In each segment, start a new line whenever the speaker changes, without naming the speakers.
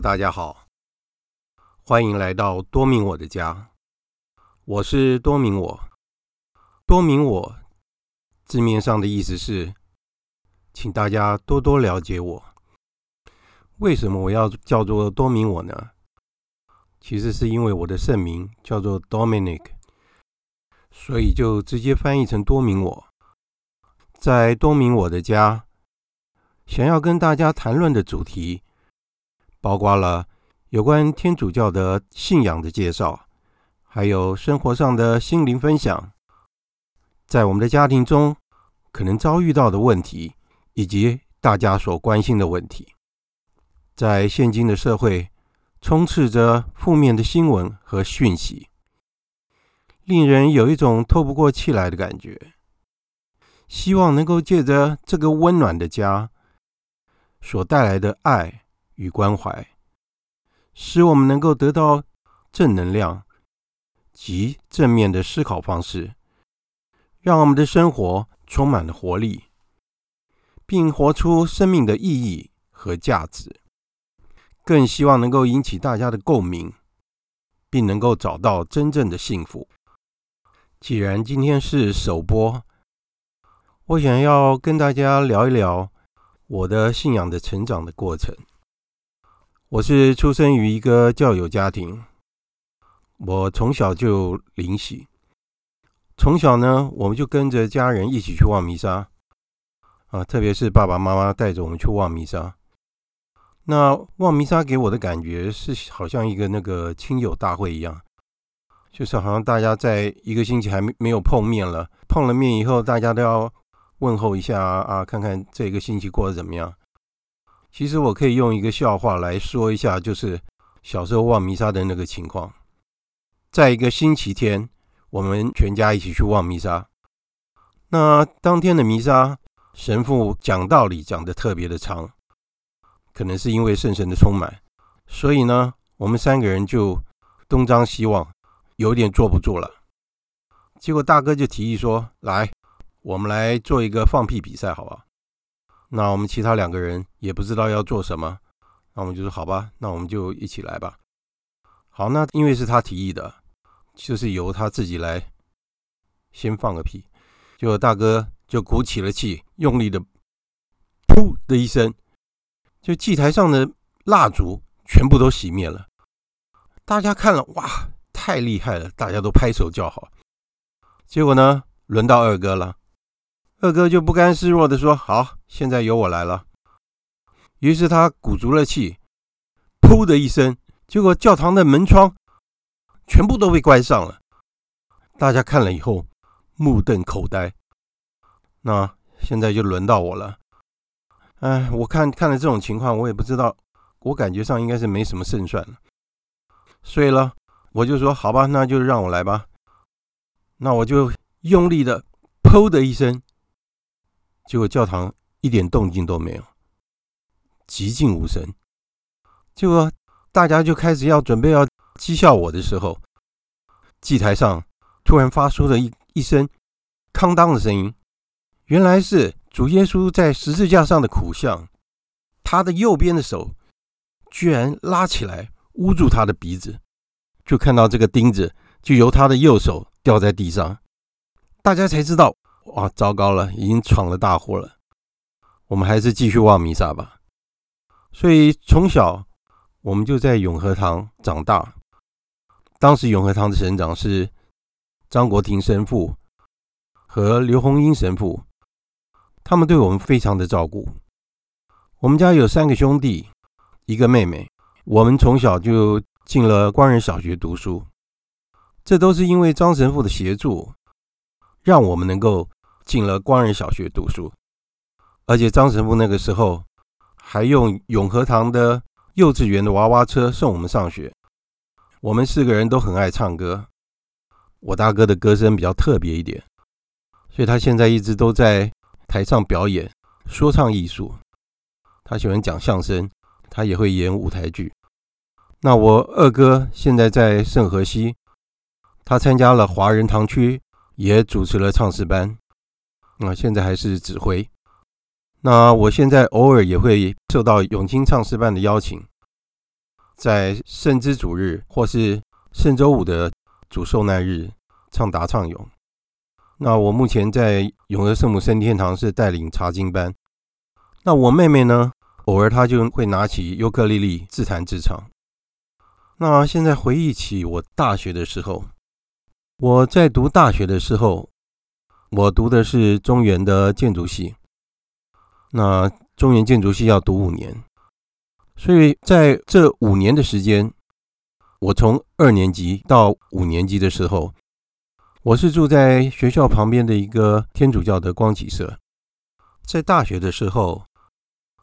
大家好，欢迎来到多明我的家。我是多明我，多明我字面上的意思是，请大家多多了解我。为什么我要叫做多明我呢？其实是因为我的圣名叫做 Dominic，所以就直接翻译成多明我。在多明我的家，想要跟大家谈论的主题，包括了有关天主教的信仰的介绍，还有生活上的心灵分享，在我们的家庭中可能遭遇到的问题，以及大家所关心的问题。在现今的社会，充斥着负面的新闻和讯息，令人有一种透不过气来的感觉。希望能够借着这个温暖的家，所带来的爱与关怀，使我们能够得到正能量及正面的思考方式，让我们的生活充满了活力，并活出生命的意义和价值。更希望能够引起大家的共鸣，并能够找到真正的幸福。既然今天是首播，我想要跟大家聊一聊。我的信仰的成长的过程。我是出生于一个教友家庭，我从小就灵洗。从小呢，我们就跟着家人一起去望弥撒啊，特别是爸爸妈妈带着我们去望弥撒。那望弥撒给我的感觉是，好像一个那个亲友大会一样，就是好像大家在一个星期还没没有碰面了，碰了面以后，大家都要。问候一下啊，啊，看看这个星期过得怎么样？其实我可以用一个笑话来说一下，就是小时候望弥撒的那个情况。在一个星期天，我们全家一起去望弥撒。那当天的弥撒，神父讲道理讲得特别的长，可能是因为圣神的充满，所以呢，我们三个人就东张西望，有点坐不住了。结果大哥就提议说：“来。”我们来做一个放屁比赛，好吧？那我们其他两个人也不知道要做什么，那我们就说好吧，那我们就一起来吧。好，那因为是他提议的，就是由他自己来先放个屁，结果大哥就鼓起了气，用力的“噗”的一声，就祭台上的蜡烛全部都熄灭了。大家看了，哇，太厉害了，大家都拍手叫好。结果呢，轮到二哥了。二哥就不甘示弱地说：“好，现在由我来了。”于是他鼓足了气，噗的一声，结果教堂的门窗全部都被关上了。大家看了以后目瞪口呆。那现在就轮到我了。哎，我看看了这种情况，我也不知道，我感觉上应该是没什么胜算了。所以呢，我就说：“好吧，那就让我来吧。”那我就用力的噗的一声。结果教堂一点动静都没有，寂静无声。结果大家就开始要准备要讥笑我的时候，祭台上突然发出了一一声“哐当”的声音。原来是主耶稣在十字架上的苦相，他的右边的手居然拉起来捂住他的鼻子，就看到这个钉子就由他的右手掉在地上，大家才知道。哇，糟糕了，已经闯了大祸了。我们还是继续望弥撒吧。所以从小我们就在永和堂长大。当时永和堂的神长是张国庭神父和刘洪英神父，他们对我们非常的照顾。我们家有三个兄弟，一个妹妹。我们从小就进了光仁小学读书，这都是因为张神父的协助，让我们能够。进了光仁小学读书，而且张神父那个时候还用永和堂的幼稚园的娃娃车送我们上学。我们四个人都很爱唱歌，我大哥的歌声比较特别一点，所以他现在一直都在台上表演说唱艺术。他喜欢讲相声，他也会演舞台剧。那我二哥现在在圣河西，他参加了华人堂区，也主持了唱诗班。那现在还是指挥。那我现在偶尔也会受到永清唱诗班的邀请，在圣之主日或是圣周五的主受难日唱答唱咏。那我目前在永和圣母升天堂是带领查经班。那我妹妹呢，偶尔她就会拿起尤克里里自弹自唱。那现在回忆起我大学的时候，我在读大学的时候，我读的是中原的建筑系。那中原建筑系要读五年，所以在这五年的时间，我从二年级到五年级的时候，我是住在学校旁边的一个天主教的光启社。在大学的时候，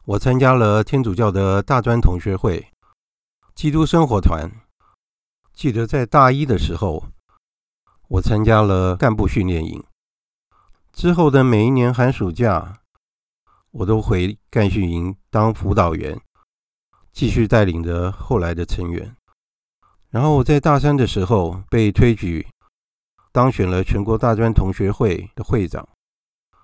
我参加了天主教的大专同学会。基督生活团，记得在大一的时候，我参加了干部训练营。之后的每一年寒暑假，我都回干训营当辅导员，继续带领着后来的成员。然后我在大三的时候被推举当选了全国大专同学会的会长。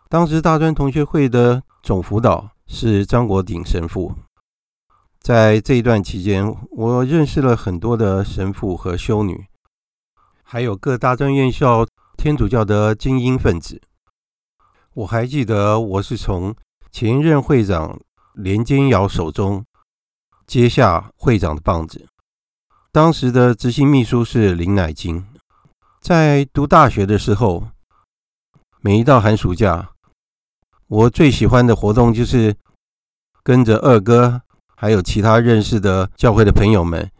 当时大专同学会的总辅导是张国鼎神父。在这一段期间，我认识了很多的神父和修女，还有各大专院校天主教的精英分子。我还记得，我是从前任会长连坚尧手中接下会长的棒子。当时的执行秘书是林乃金。在读大学的时候，每一到寒暑假，我最喜欢的活动就是跟着二哥。还有其他认识的教会的朋友们，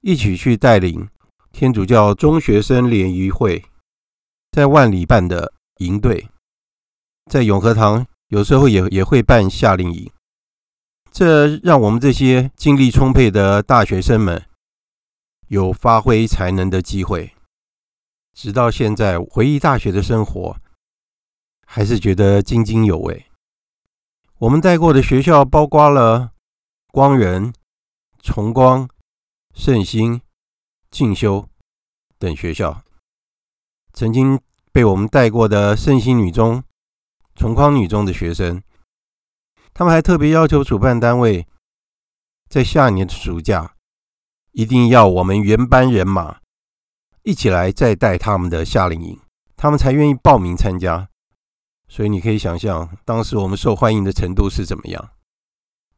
一起去带领天主教中学生联谊会，在万里办的营队，在永和堂有时候也也会办夏令营，这让我们这些精力充沛的大学生们有发挥才能的机会。直到现在回忆大学的生活，还是觉得津津有味。我们带过的学校包括了。光仁、崇光、圣心、进修等学校，曾经被我们带过的圣心女中、崇光女中的学生，他们还特别要求主办单位，在下年的暑假，一定要我们原班人马一起来再带他们的夏令营，他们才愿意报名参加。所以你可以想象，当时我们受欢迎的程度是怎么样。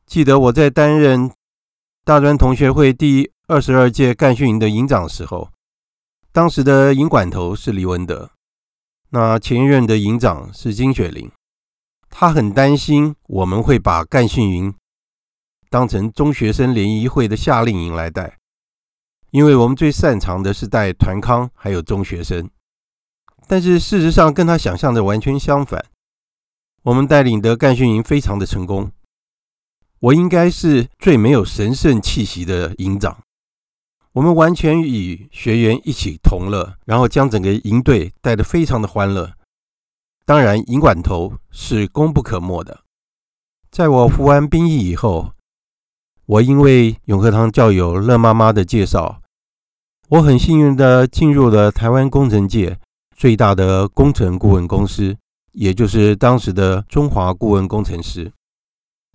记得我在担任大专同学会第一二十二届干训营的营长时候，当时的营管头是李文德，那前任的营长是金雪玲，他很担心我们会把干训营当成中学生联谊会的夏令营来带，因为我们最擅长的是带团康还有中学生，但是事实上跟他想象的完全相反，我们带领的干训营非常的成功。我应该是最没有神圣气息的营长。我们完全与学员一起同乐，然后将整个营队带得非常的欢乐。当然，营管头是功不可没的。在我服完兵役以后，我因为永和堂教友乐妈妈的介绍，我很幸运地进入了台湾工程界最大的工程顾问公司，也就是当时的中华顾问工程师。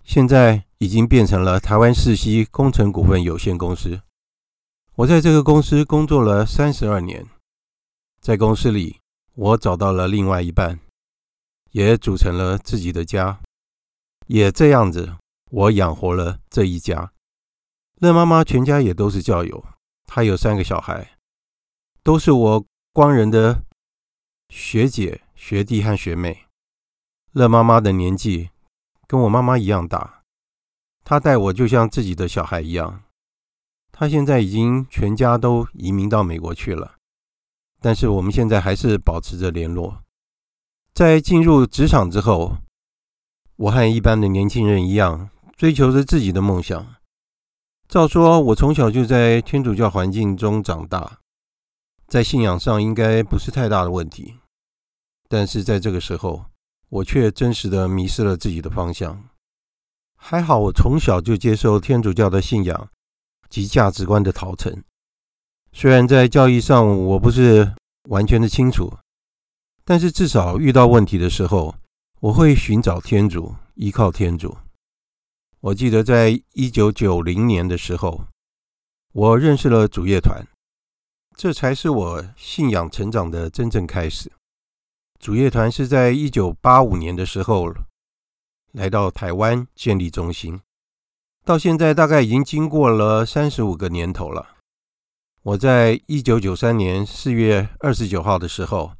现在。已经变成了台湾世熙工程股份有限公司。我在这个公司工作了三十二年，在公司里，我找到了另外一半，也组成了自己的家，也这样子，我养活了这一家。乐妈妈全家也都是教友，她有三个小孩，都是我光人的学姐、学弟和学妹。乐妈妈的年纪跟我妈妈一样大。她待我就像自己的小孩一样。他现在已经全家都移民到美国去了，但是我们现在还是保持着联络。在进入职场之后，我和一般的年轻人一样，追求着自己的梦想。照说，我从小就在天主教环境中长大，在信仰上应该不是太大的问题。但是在这个时候，我却真实的迷失了自己的方向。还好，我从小就接受天主教的信仰及价值观的陶成。虽然在教义上我不是完全的清楚，但是至少遇到问题的时候，我会寻找天主，依靠天主。我记得在一九九零年的时候，我认识了主业团，这才是我信仰成长的真正开始。主业团是在一九八五年的时候来到台湾建立中心，到现在大概已经经过了三十五个年头了。我在一九九三年四月二十九号的时候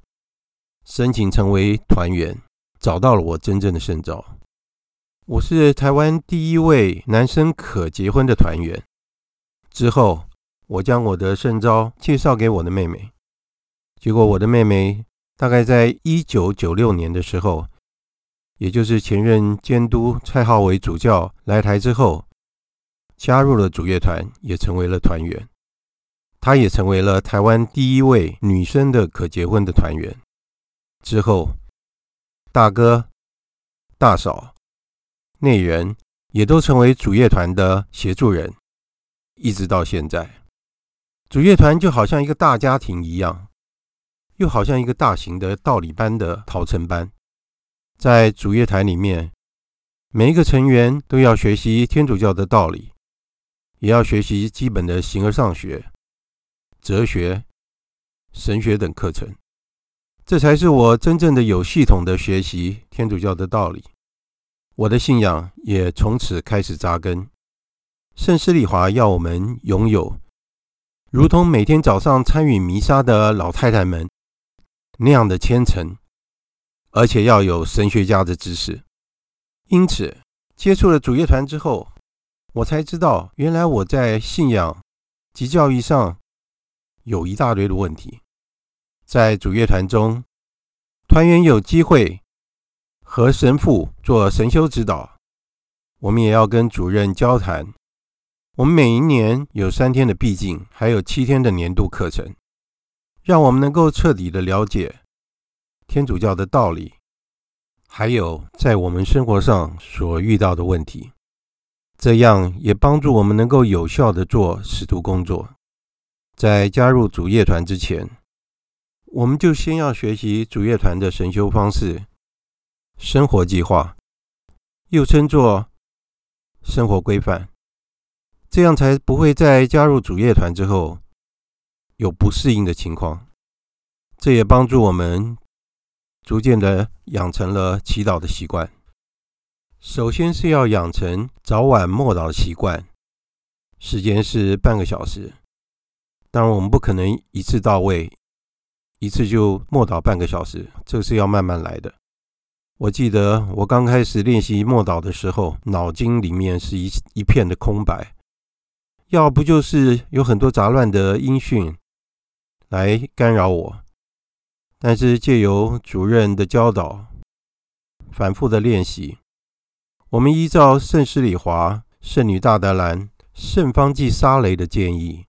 申请成为团员，找到了我真正的圣召。我是台湾第一位男生可结婚的团员。之后，我将我的圣召介绍给我的妹妹，结果我的妹妹大概在一九九六年的时候，也就是前任监督蔡浩伟主教来台之后，加入了主乐团，也成为了团员。她也成为了台湾第一位女生的可结婚的团员。之后，大哥、大嫂、内人也都成为主乐团的协助人，一直到现在，主乐团就好像一个大家庭一样，又好像一个大型的道理班的陶成班。在主乐团里面，每一个成员都要学习天主教的道理，也要学习基本的形而上学。哲学、神学等课程，这才是我真正的有系统的学习天主教的道理。我的信仰也从此开始扎根。圣施礼华要我们拥有，如同每天早上参与弥撒的老太太们那样的虔诚，而且要有神学家的知识。因此，接触了主业团之后，我才知道，原来我在信仰及教育上。有一大堆的问题，在主乐团中，团员有机会和神父做神修指导，我们也要跟主任交谈。我们每一年有三天的闭境，还有七天的年度课程，让我们能够彻底的了解天主教的道理，还有在我们生活上所遇到的问题，这样也帮助我们能够有效的做使徒工作。在加入主业团之前，我们就先要学习主业团的神修方式、生活计划，又称作生活规范，这样才不会在加入主业团之后有不适应的情况。这也帮助我们逐渐的养成了祈祷的习惯。首先是要养成早晚默祷的习惯，时间是半个小时。当然，我们不可能一次到位，一次就默祷半个小时，这是要慢慢来的。我记得我刚开始练习默祷的时候，脑筋里面是一一片的空白，要不就是有很多杂乱的音讯来干扰我。但是借由主任的教导，反复的练习，我们依照圣施礼华、圣女大德兰、圣方济沙雷的建议。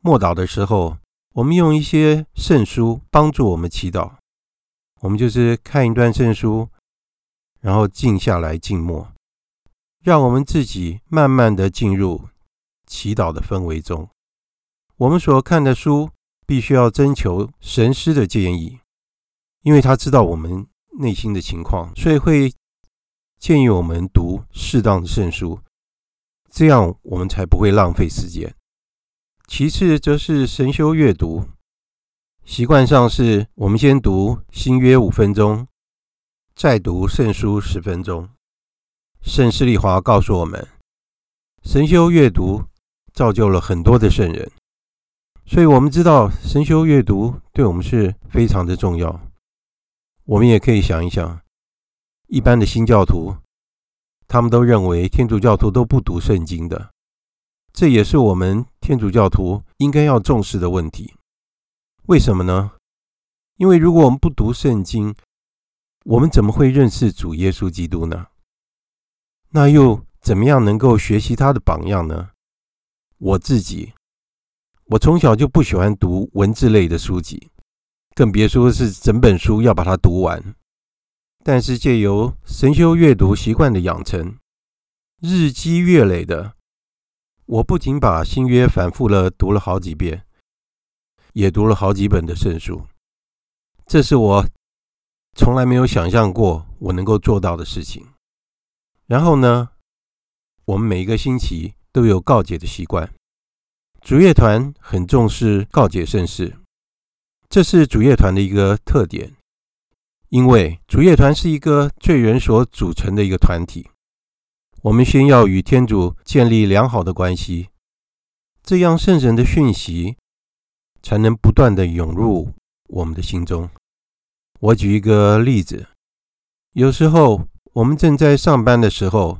默祷的时候，我们用一些圣书帮助我们祈祷。我们就是看一段圣书，然后静下来静默，让我们自己慢慢的进入祈祷的氛围中。我们所看的书必须要征求神师的建议，因为他知道我们内心的情况，所以会建议我们读适当的圣书，这样我们才不会浪费时间。其次，则是神修阅读。习惯上是我们先读新约五分钟，再读圣书十分钟。圣施利华告诉我们，神修阅读造就了很多的圣人，所以我们知道神修阅读对我们是非常的重要。我们也可以想一想，一般的新教徒，他们都认为天主教徒都不读圣经的。这也是我们天主教徒应该要重视的问题。为什么呢？因为如果我们不读圣经，我们怎么会认识主耶稣基督呢？那又怎么样能够学习他的榜样呢？我自己，我从小就不喜欢读文字类的书籍，更别说是整本书要把它读完。但是借由神修阅读习惯的养成，日积月累的。我不仅把新约反复了读了好几遍，也读了好几本的圣书，这是我从来没有想象过我能够做到的事情。然后呢，我们每一个星期都有告解的习惯，主乐团很重视告解圣事，这是主乐团的一个特点。因为主业团是一个罪人所组成的一个团体，我们先要与天主建立良好的关系，这样圣神的讯息才能不断地涌入我们的心中。我举一个例子，有时候我们正在上班的时候，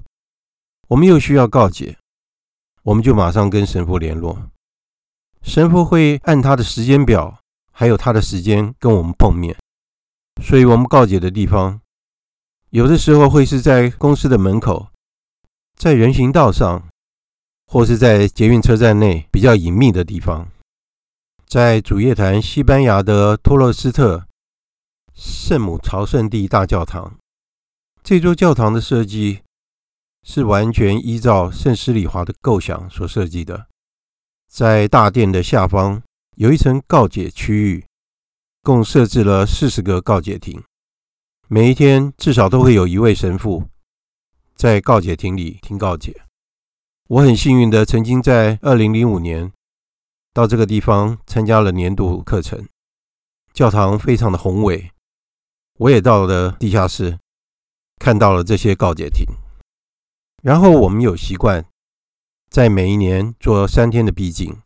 我们又需要告解，我们就马上跟神父联络，神父会按他的时间表，还有他的时间跟我们碰面。所以我们告解的地方，有的时候会是在公司的门口，在人行道上，或是在捷运车站内比较隐秘的地方，在主业团西班牙的托洛斯特圣母朝圣地大教堂。这座教堂的设计是完全依照圣施礼华的构想所设计的，在大殿的下方有一层告解区域。共设置了四十个告解亭，每一天至少都会有一位神父在告解亭里听告解。我很幸运的曾经在二零零五年到这个地方参加了年度课程，教堂非常的宏伟，我也到了地下室看到了这些告解亭。然后我们有习惯在每一年做三天的毕竟，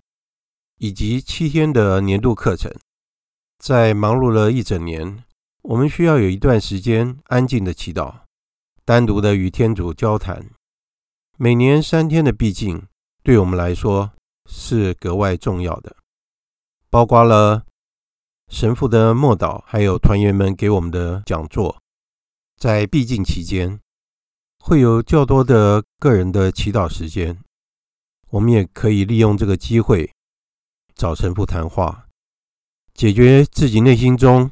以及七天的年度课程。在忙碌了一整年，我们需要有一段时间安静的祈祷，单独的与天主交谈。每年三天的毕竟，对我们来说是格外重要的，包括了神父的默祷，还有团员们给我们的讲座。在毕竟期间，会有较多的个人的祈祷时间，我们也可以利用这个机会找神父谈话。解决自己内心中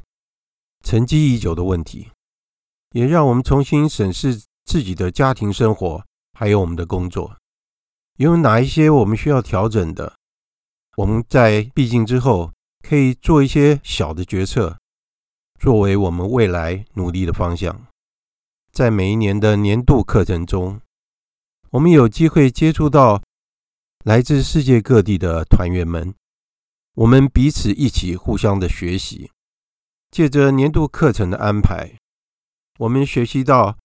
沉积已久的问题，也让我们重新审视自己的家庭生活，还有我们的工作，有哪一些我们需要调整的。我们在毕竟之后，可以做一些小的决策，作为我们未来努力的方向。在每一年的年度课程中，我们有机会接触到来自世界各地的团员们。我们彼此一起互相的学习，借着年度课程的安排，我们学习到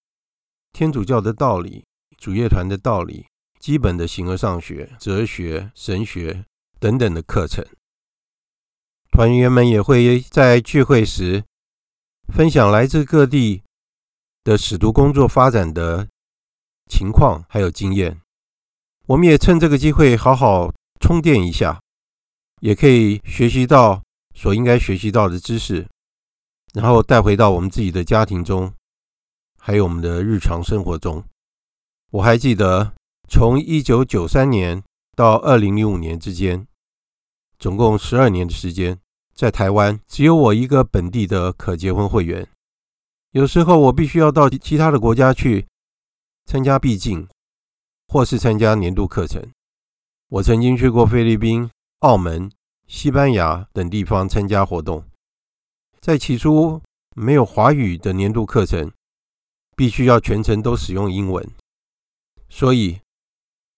天主教的道理、主乐团的道理、基本的形而上学、哲学、神学等等的课程。团员们也会在聚会时分享来自各地的使徒工作发展的情况还有经验。我们也趁这个机会好好充电一下。也可以学习到所应该学习到的知识，然后带回到我们自己的家庭中，还有我们的日常生活中。我还记得，从一九九三年到二零零五年之间，总共十二年的时间，在台湾只有我一个本地的可结婚会员。有时候我必须要到其他的国家去参加毕竟，或是参加年度课程。我曾经去过菲律宾。澳门、西班牙等地方参加活动，在起初没有华语的年度课程，必须要全程都使用英文，所以，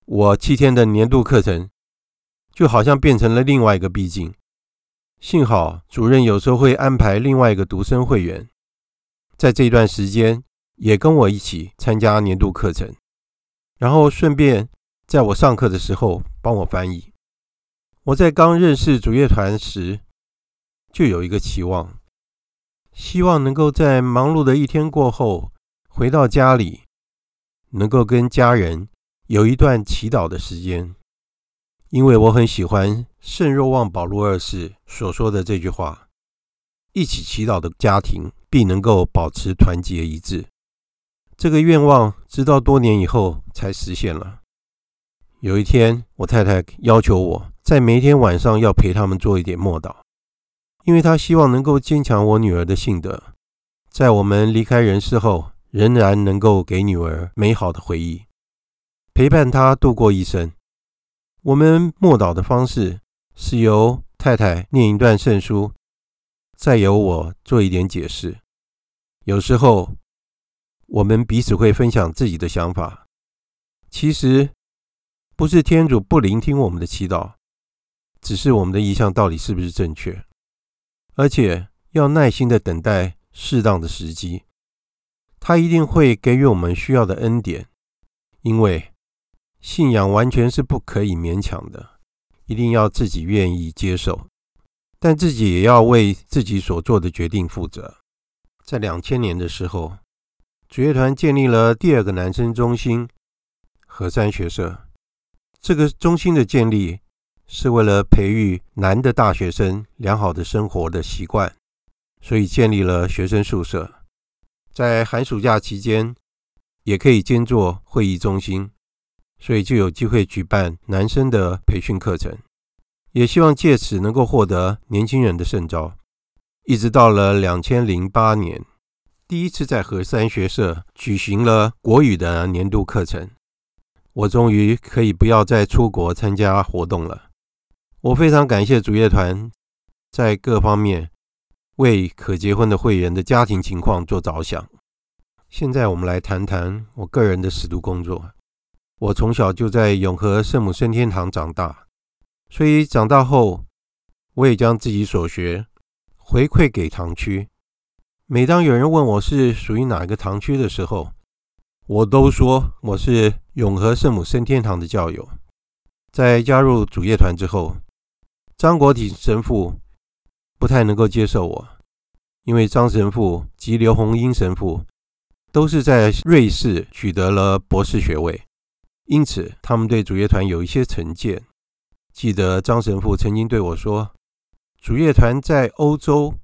我七天的年度课程就好像变成了另外一个毕竟。幸好主任有时候会安排另外一个独生会员，在这段时间也跟我一起参加年度课程，然后顺便在我上课的时候帮我翻译。我在刚认识主乐团时，就有一个期望，希望能够在忙碌的一天过后，回到家里，能够跟家人有一段祈祷的时间。因为我很喜欢圣若望保禄二世所说的这句话：“一起祈祷的家庭必能够保持团结一致。”这个愿望直到多年以后才实现了。有一天，我太太要求我。在每天晚上要陪他们做一点默祷，因为他希望能够坚强我女儿的性德，在我们离开人世后，仍然能够给女儿美好的回忆，陪伴她度过一生。我们默祷的方式是由太太念一段圣书，再由我做一点解释。有时候我们彼此会分享自己的想法。其实不是天主不聆听我们的祈祷。只是我们的意向到底是不是正确，而且要耐心的等待适当的时机。他一定会给予我们需要的恩典，因为信仰完全是不可以勉强的，一定要自己愿意接受，但自己也要为自己所做的决定负责。在两千年的时候，主乐团建立了第二个男生中心——和山学社。这个中心的建立是为了培育男的大学生良好的生活的习惯，所以建立了学生宿舍。在寒暑假期间，也可以兼做会议中心，所以就有机会举办男生的培训课程，也希望借此能够获得年轻人的圣召。一直到了两千零八年，第一次在和山学社举行了国语的年度课程，我终于可以不要再出国参加活动了。我非常感谢主业团在各方面为可结婚的会员的家庭情况做着想。现在我们来谈谈我个人的使徒工作。我从小就在永和圣母升天堂长大，所以长大后我也将自己所学。回馈给堂区。每当有人问我是属于哪个堂区的时候，我都说我是永和圣母升天堂的教友。在加入主业团之后，张国体神父不太能够接受我，因为张神父及刘洪英神父都是在瑞士取得了博士学位，因此他们对主乐团有一些成见。记得张神父曾经对我说。主乐团在欧洲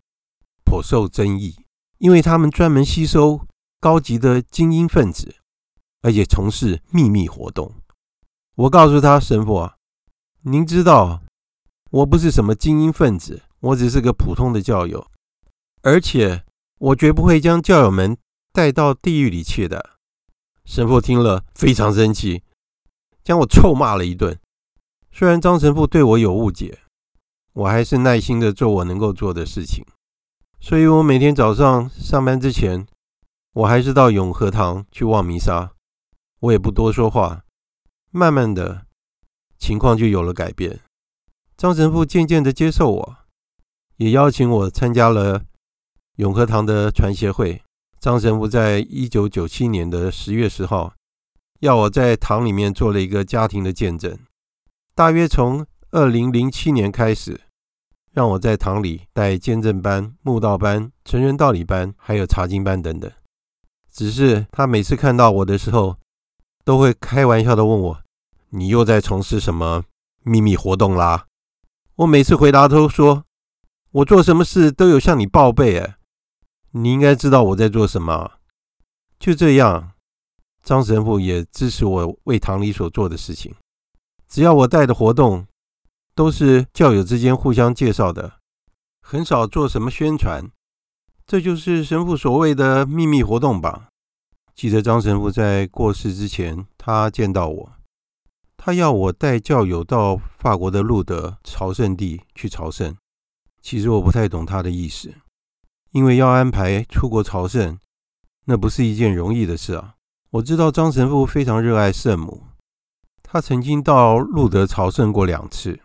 颇受争议，因为他们专门吸收高级的精英分子，而且从事秘密活动。我告诉他，神父啊，您知道我不是什么精英分子，我只是个普通的教友，而且我绝不会将教友们带到地狱里去的。神父听了非常生气，将我臭骂了一顿。虽然张神父对我有误解。我还是耐心的做我能够做的事情，所以我每天早上上班之前，我还是到永和堂去望弥撒。我也不多说话，慢慢的情况就有了改变。张神父渐渐的接受我，也邀请我参加了永和堂的传协会。张神父在一九九七年的十月十号，要我在堂里面做了一个家庭的见证，大约从。二零零七年开始，让我在堂里带见证班、慕道班、成人道理班，还有查经班等等。只是他每次看到我的时候，都会开玩笑的问我：“你又在从事什么秘密活动啦？”我每次回答都说：“我做什么事都有向你报备，哎，你应该知道我在做什么。”就这样，张神父也支持我为堂里所做的事情。只要我带的活动，都是教友之间互相介绍的，很少做什么宣传。这就是神父所谓的秘密活动吧？记得张神父在过世之前，他见到我，他要我带教友到法国的路德朝圣地去朝圣。其实我不太懂他的意思，因为要安排出国朝圣，那不是一件容易的事啊。我知道张神父非常热爱圣母，他曾经到路德朝圣过两次。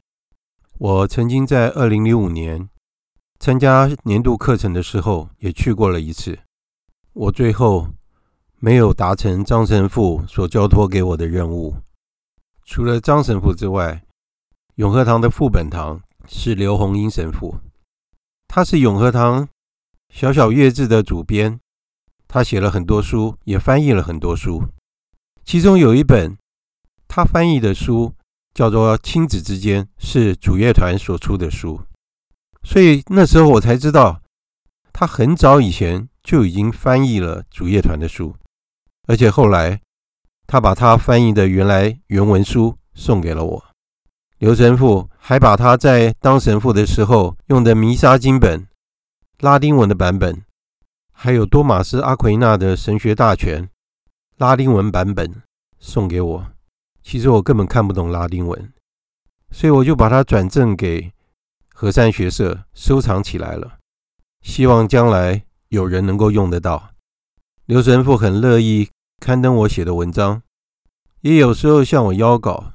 我曾经在二零零五年参加年度课程的时候，也去过了一次。我最后没有达成张神父所交托给我的任务。除了张神父之外，永和堂的副本堂是刘洪英神父，他是永和堂小小月志的主编，他写了很多书，也翻译了很多书，其中有一本他翻译的书。叫做亲子之间，是主乐团所出的书，所以那时候我才知道，他很早以前就已经翻译了主乐团的书，而且后来他把他翻译的原来原文书送给了我。刘神父还把他在当神父的时候用的弥撒经本拉丁文的版本，还有多马斯阿奎那的神学大全拉丁文版本送给我。其实我根本看不懂拉丁文，所以我就把它转赠给禾山学社收藏起来了，希望将来有人能够用得到。刘神父很乐意刊登我写的文章，也有时候向我邀稿。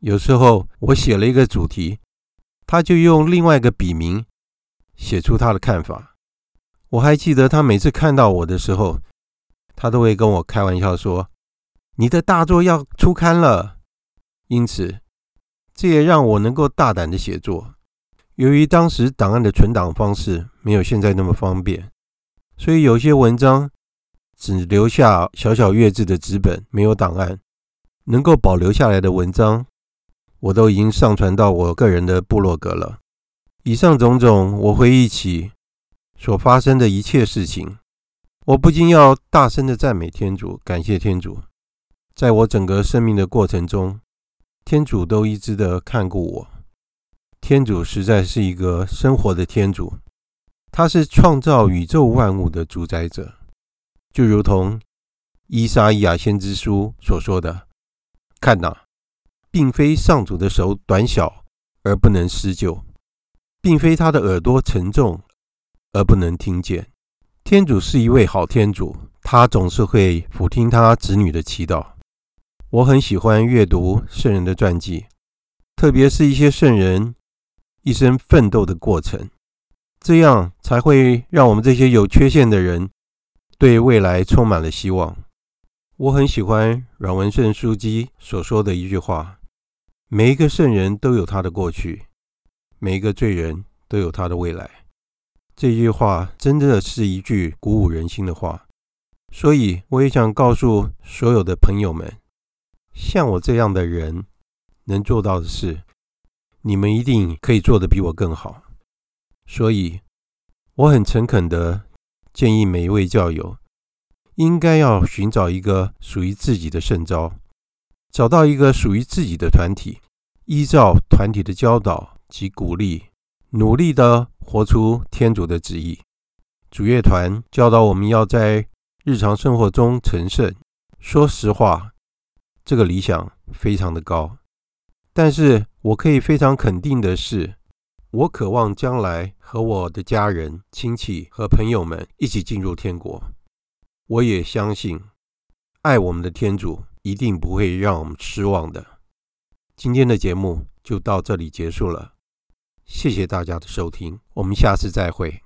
有时候我写了一个主题，他就用另外一个笔名写出他的看法。我还记得他每次看到我的时候，他都会跟我开玩笑说：“你的大作要出刊了。”因此，这也让我能够大胆的写作。由于当时档案的存档方式没有现在那么方便，所以有些文章只留下小小月字的纸本，没有档案。能够保留下来的文章，我都已经上传到我个人的部落格了。以上种种，我回忆起所发生的一切事情，我不禁要大声的赞美天主，感谢天主，在我整个生命的过程中。天主都一直的看顾我，天主实在是一个生活的天主，他是创造宇宙万物的主宰者，就如同依撒意亚先知书所说的：“看呐，并非上主的手短小而不能施救，并非他的耳朵沉重而不能听见。天主是一位好天主，他总是会俯听他子女的祈祷。”我很喜欢阅读圣人的传记，特别是一些圣人一生奋斗的过程，这样才会让我们这些有缺陷的人对未来充满了希望。我很喜欢阮文顺枢机所说的一句话：“每一个圣人都有他的过去，每一个罪人都有他的未来。”这句话真的是一句鼓舞人心的话，所以我也想告诉所有的朋友们。像我这样的人能做到的事，你们一定可以做得比我更好。所以，我很诚恳的建议每一位教友，应该要寻找一个属于自己的圣招，找到一个属于自己的团体，依照团体的教导及鼓励，努力地活出天主的旨意。主乐团教导我们要在日常生活中成圣，说实话。这个理想非常的高，但是我可以非常肯定的是，我渴望将来和我的家人、亲戚和朋友们一起进入天国。我也相信，爱我们的天主一定不会让我们失望的。今天的节目就到这里结束了，谢谢大家的收听，我们下次再会。